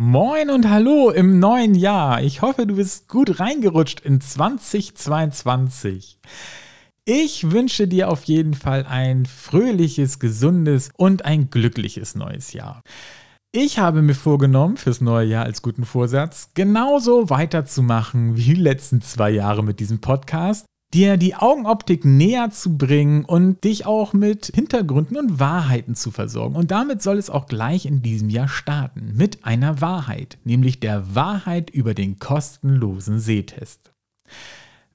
Moin und hallo im neuen Jahr. Ich hoffe, du bist gut reingerutscht in 2022. Ich wünsche dir auf jeden Fall ein fröhliches, gesundes und ein glückliches neues Jahr. Ich habe mir vorgenommen, fürs neue Jahr als guten Vorsatz, genauso weiterzumachen wie die letzten zwei Jahre mit diesem Podcast dir die Augenoptik näher zu bringen und dich auch mit Hintergründen und Wahrheiten zu versorgen. Und damit soll es auch gleich in diesem Jahr starten mit einer Wahrheit, nämlich der Wahrheit über den kostenlosen Sehtest.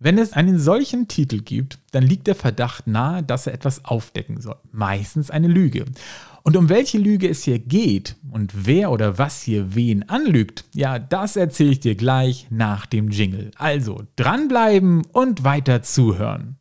Wenn es einen solchen Titel gibt, dann liegt der Verdacht nahe, dass er etwas aufdecken soll. Meistens eine Lüge. Und um welche Lüge es hier geht und wer oder was hier wen anlügt, ja, das erzähle ich dir gleich nach dem Jingle. Also dranbleiben und weiter zuhören.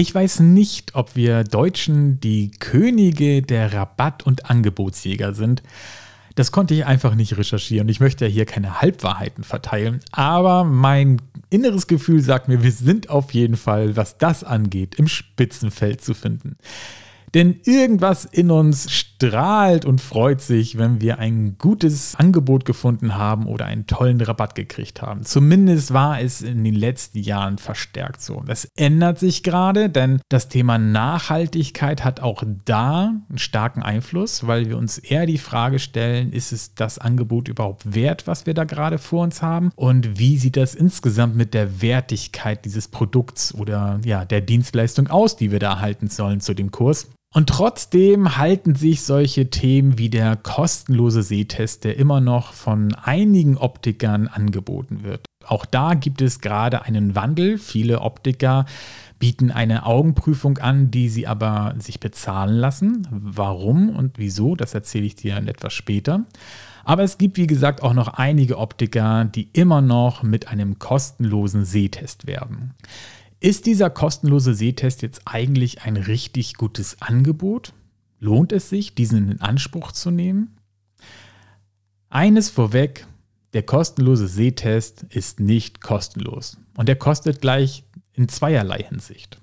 Ich weiß nicht, ob wir Deutschen die Könige der Rabatt- und Angebotsjäger sind. Das konnte ich einfach nicht recherchieren. Ich möchte ja hier keine Halbwahrheiten verteilen. Aber mein inneres Gefühl sagt mir, wir sind auf jeden Fall, was das angeht, im Spitzenfeld zu finden. Denn irgendwas in uns strahlt und freut sich, wenn wir ein gutes Angebot gefunden haben oder einen tollen Rabatt gekriegt haben. Zumindest war es in den letzten Jahren verstärkt so. Das ändert sich gerade, denn das Thema Nachhaltigkeit hat auch da einen starken Einfluss, weil wir uns eher die Frage stellen, ist es das Angebot überhaupt wert, was wir da gerade vor uns haben? Und wie sieht das insgesamt mit der Wertigkeit dieses Produkts oder ja, der Dienstleistung aus, die wir da erhalten sollen zu dem Kurs? Und trotzdem halten sich solche Themen wie der kostenlose Sehtest, der immer noch von einigen Optikern angeboten wird. Auch da gibt es gerade einen Wandel. Viele Optiker bieten eine Augenprüfung an, die sie aber sich bezahlen lassen. Warum und wieso, das erzähle ich dir etwas später. Aber es gibt, wie gesagt, auch noch einige Optiker, die immer noch mit einem kostenlosen Sehtest werben. Ist dieser kostenlose Sehtest jetzt eigentlich ein richtig gutes Angebot? Lohnt es sich, diesen in Anspruch zu nehmen? Eines vorweg, der kostenlose Sehtest ist nicht kostenlos und er kostet gleich in zweierlei Hinsicht.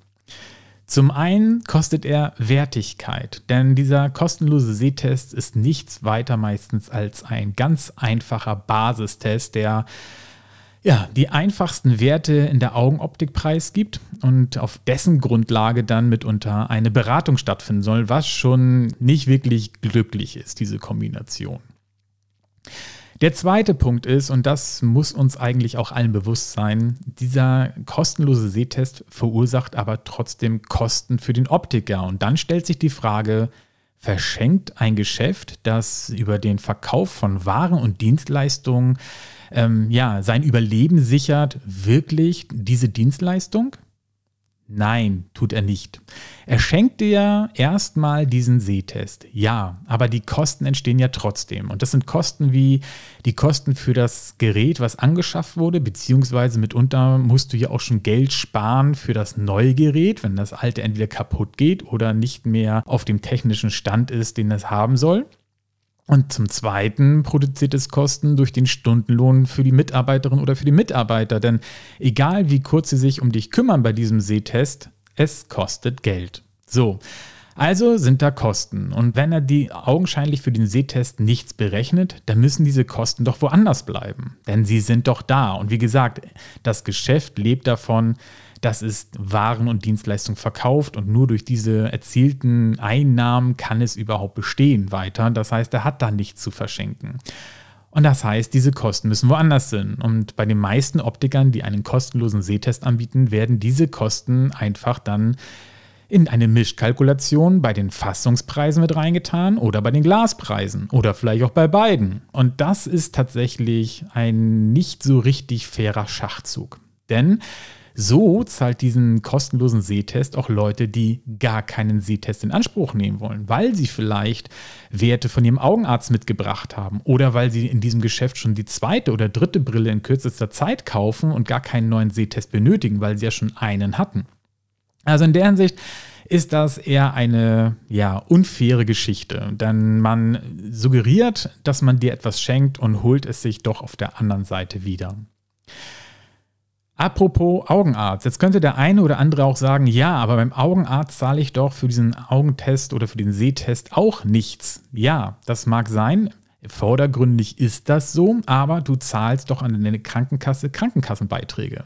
Zum einen kostet er Wertigkeit, denn dieser kostenlose Sehtest ist nichts weiter meistens als ein ganz einfacher Basistest, der ja, die einfachsten Werte in der Augenoptik preisgibt und auf dessen Grundlage dann mitunter eine Beratung stattfinden soll, was schon nicht wirklich glücklich ist, diese Kombination. Der zweite Punkt ist, und das muss uns eigentlich auch allen bewusst sein, dieser kostenlose Sehtest verursacht aber trotzdem Kosten für den Optiker. Und dann stellt sich die Frage, verschenkt ein Geschäft, das über den Verkauf von Waren und Dienstleistungen ähm, ja, sein Überleben sichert, wirklich diese Dienstleistung? Nein, tut er nicht. Er schenkt dir erstmal diesen Sehtest. Ja, aber die Kosten entstehen ja trotzdem. Und das sind Kosten wie die Kosten für das Gerät, was angeschafft wurde, beziehungsweise mitunter musst du ja auch schon Geld sparen für das neue Gerät, wenn das alte entweder kaputt geht oder nicht mehr auf dem technischen Stand ist, den es haben soll. Und zum Zweiten produziert es Kosten durch den Stundenlohn für die Mitarbeiterin oder für die Mitarbeiter. Denn egal wie kurz sie sich um dich kümmern bei diesem Sehtest, es kostet Geld. So, also sind da Kosten. Und wenn er die augenscheinlich für den Sehtest nichts berechnet, dann müssen diese Kosten doch woanders bleiben. Denn sie sind doch da. Und wie gesagt, das Geschäft lebt davon, dass es Waren und Dienstleistungen verkauft und nur durch diese erzielten Einnahmen kann es überhaupt bestehen weiter. Das heißt, er hat da nichts zu verschenken. Und das heißt, diese Kosten müssen woanders sind. Und bei den meisten Optikern, die einen kostenlosen Sehtest anbieten, werden diese Kosten einfach dann in eine Mischkalkulation bei den Fassungspreisen mit reingetan oder bei den Glaspreisen oder vielleicht auch bei beiden. Und das ist tatsächlich ein nicht so richtig fairer Schachzug. Denn so zahlt diesen kostenlosen Sehtest auch Leute, die gar keinen Sehtest in Anspruch nehmen wollen, weil sie vielleicht Werte von ihrem Augenarzt mitgebracht haben oder weil sie in diesem Geschäft schon die zweite oder dritte Brille in kürzester Zeit kaufen und gar keinen neuen Sehtest benötigen, weil sie ja schon einen hatten. Also in der Hinsicht ist das eher eine ja, unfaire Geschichte. Denn man suggeriert, dass man dir etwas schenkt und holt es sich doch auf der anderen Seite wieder. Apropos Augenarzt. Jetzt könnte der eine oder andere auch sagen, ja, aber beim Augenarzt zahle ich doch für diesen Augentest oder für den Sehtest auch nichts. Ja, das mag sein. Vordergründig ist das so, aber du zahlst doch an deine Krankenkasse Krankenkassenbeiträge.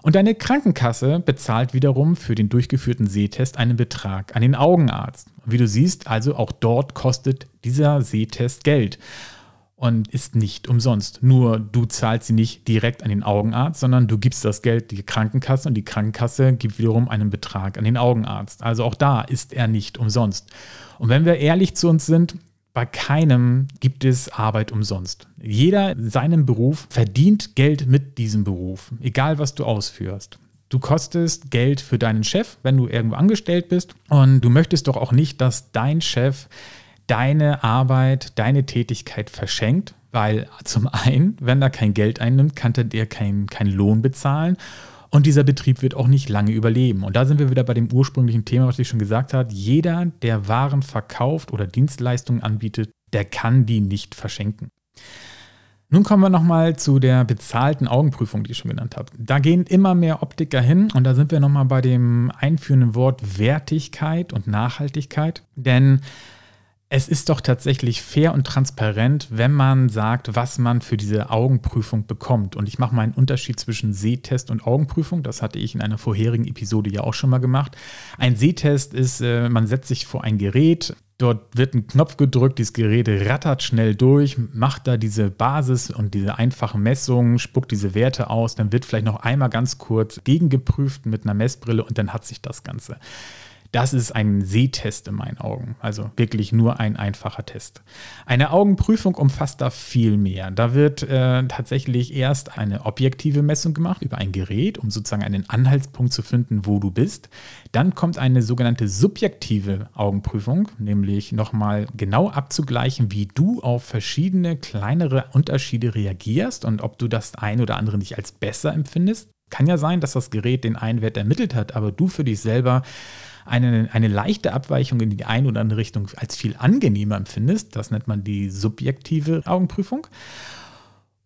Und deine Krankenkasse bezahlt wiederum für den durchgeführten Sehtest einen Betrag an den Augenarzt. Wie du siehst, also auch dort kostet dieser Sehtest Geld und ist nicht umsonst. Nur du zahlst sie nicht direkt an den Augenarzt, sondern du gibst das Geld die Krankenkasse und die Krankenkasse gibt wiederum einen Betrag an den Augenarzt. Also auch da ist er nicht umsonst. Und wenn wir ehrlich zu uns sind, bei keinem gibt es Arbeit umsonst. Jeder in seinem Beruf verdient Geld mit diesem Beruf, egal was du ausführst. Du kostest Geld für deinen Chef, wenn du irgendwo angestellt bist. Und du möchtest doch auch nicht, dass dein Chef deine Arbeit, deine Tätigkeit verschenkt, weil zum einen, wenn er kein Geld einnimmt, kann er dir keinen kein Lohn bezahlen und dieser Betrieb wird auch nicht lange überleben. Und da sind wir wieder bei dem ursprünglichen Thema, was ich schon gesagt habe. Jeder, der Waren verkauft oder Dienstleistungen anbietet, der kann die nicht verschenken. Nun kommen wir nochmal zu der bezahlten Augenprüfung, die ich schon genannt habe. Da gehen immer mehr Optiker hin und da sind wir nochmal bei dem einführenden Wort Wertigkeit und Nachhaltigkeit. Denn es ist doch tatsächlich fair und transparent, wenn man sagt, was man für diese Augenprüfung bekommt. Und ich mache mal einen Unterschied zwischen Sehtest und Augenprüfung. Das hatte ich in einer vorherigen Episode ja auch schon mal gemacht. Ein Sehtest ist, äh, man setzt sich vor ein Gerät, Dort wird ein Knopf gedrückt, dieses Gerät rattert schnell durch, macht da diese Basis und diese einfachen Messungen, spuckt diese Werte aus, dann wird vielleicht noch einmal ganz kurz gegengeprüft mit einer Messbrille und dann hat sich das Ganze. Das ist ein Sehtest in meinen Augen. Also wirklich nur ein einfacher Test. Eine Augenprüfung umfasst da viel mehr. Da wird äh, tatsächlich erst eine objektive Messung gemacht über ein Gerät, um sozusagen einen Anhaltspunkt zu finden, wo du bist. Dann kommt eine sogenannte subjektive Augenprüfung, nämlich nochmal genau abzugleichen, wie du auf verschiedene kleinere Unterschiede reagierst und ob du das ein oder andere nicht als besser empfindest. Kann ja sein, dass das Gerät den einen Wert ermittelt hat, aber du für dich selber eine, eine leichte Abweichung in die eine oder andere Richtung als viel angenehmer empfindest. Das nennt man die subjektive Augenprüfung.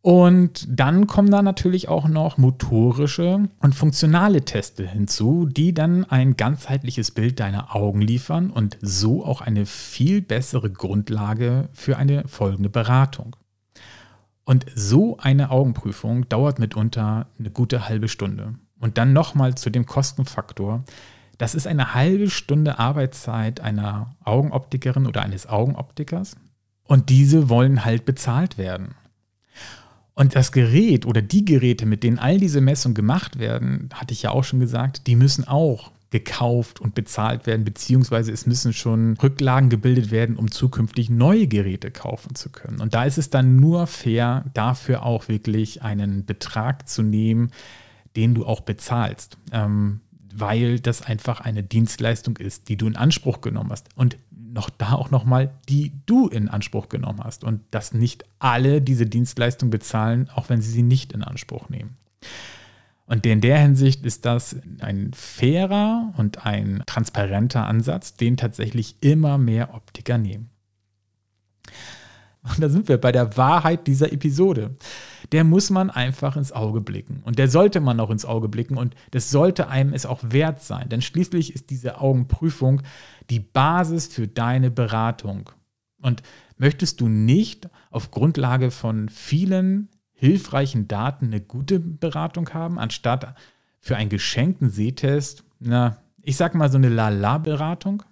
Und dann kommen da natürlich auch noch motorische und funktionale Teste hinzu, die dann ein ganzheitliches Bild deiner Augen liefern und so auch eine viel bessere Grundlage für eine folgende Beratung. Und so eine Augenprüfung dauert mitunter eine gute halbe Stunde. Und dann nochmal zu dem Kostenfaktor. Das ist eine halbe Stunde Arbeitszeit einer Augenoptikerin oder eines Augenoptikers. Und diese wollen halt bezahlt werden. Und das Gerät oder die Geräte, mit denen all diese Messungen gemacht werden, hatte ich ja auch schon gesagt, die müssen auch gekauft und bezahlt werden, beziehungsweise es müssen schon Rücklagen gebildet werden, um zukünftig neue Geräte kaufen zu können. Und da ist es dann nur fair, dafür auch wirklich einen Betrag zu nehmen, den du auch bezahlst. Ähm, weil das einfach eine Dienstleistung ist, die du in Anspruch genommen hast. Und noch da auch nochmal, die du in Anspruch genommen hast. Und dass nicht alle diese Dienstleistung bezahlen, auch wenn sie sie nicht in Anspruch nehmen. Und in der Hinsicht ist das ein fairer und ein transparenter Ansatz, den tatsächlich immer mehr Optiker nehmen. Und da sind wir bei der Wahrheit dieser Episode. Der muss man einfach ins Auge blicken. Und der sollte man auch ins Auge blicken. Und das sollte einem es auch wert sein. Denn schließlich ist diese Augenprüfung die Basis für deine Beratung. Und möchtest du nicht auf Grundlage von vielen hilfreichen Daten eine gute Beratung haben, anstatt für einen geschenkten Sehtest, na, ich sag mal so eine Lala-Beratung?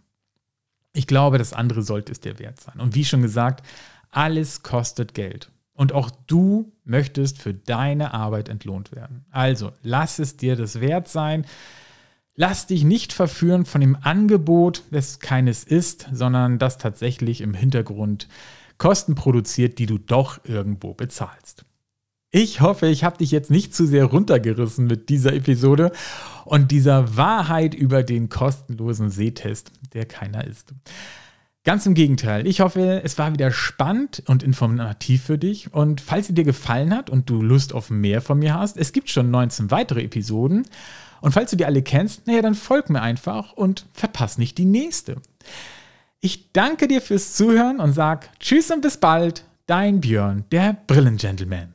Ich glaube, das andere sollte es dir wert sein. Und wie schon gesagt, alles kostet Geld. Und auch du möchtest für deine Arbeit entlohnt werden. Also lass es dir das wert sein. Lass dich nicht verführen von dem Angebot, das keines ist, sondern das tatsächlich im Hintergrund Kosten produziert, die du doch irgendwo bezahlst. Ich hoffe, ich habe dich jetzt nicht zu sehr runtergerissen mit dieser Episode und dieser Wahrheit über den kostenlosen Sehtest, der keiner ist. Ganz im Gegenteil. Ich hoffe, es war wieder spannend und informativ für dich. Und falls sie dir gefallen hat und du Lust auf mehr von mir hast, es gibt schon 19 weitere Episoden. Und falls du die alle kennst, naja, dann folg mir einfach und verpasst nicht die nächste. Ich danke dir fürs Zuhören und sag Tschüss und bis bald, dein Björn, der Brillengentleman.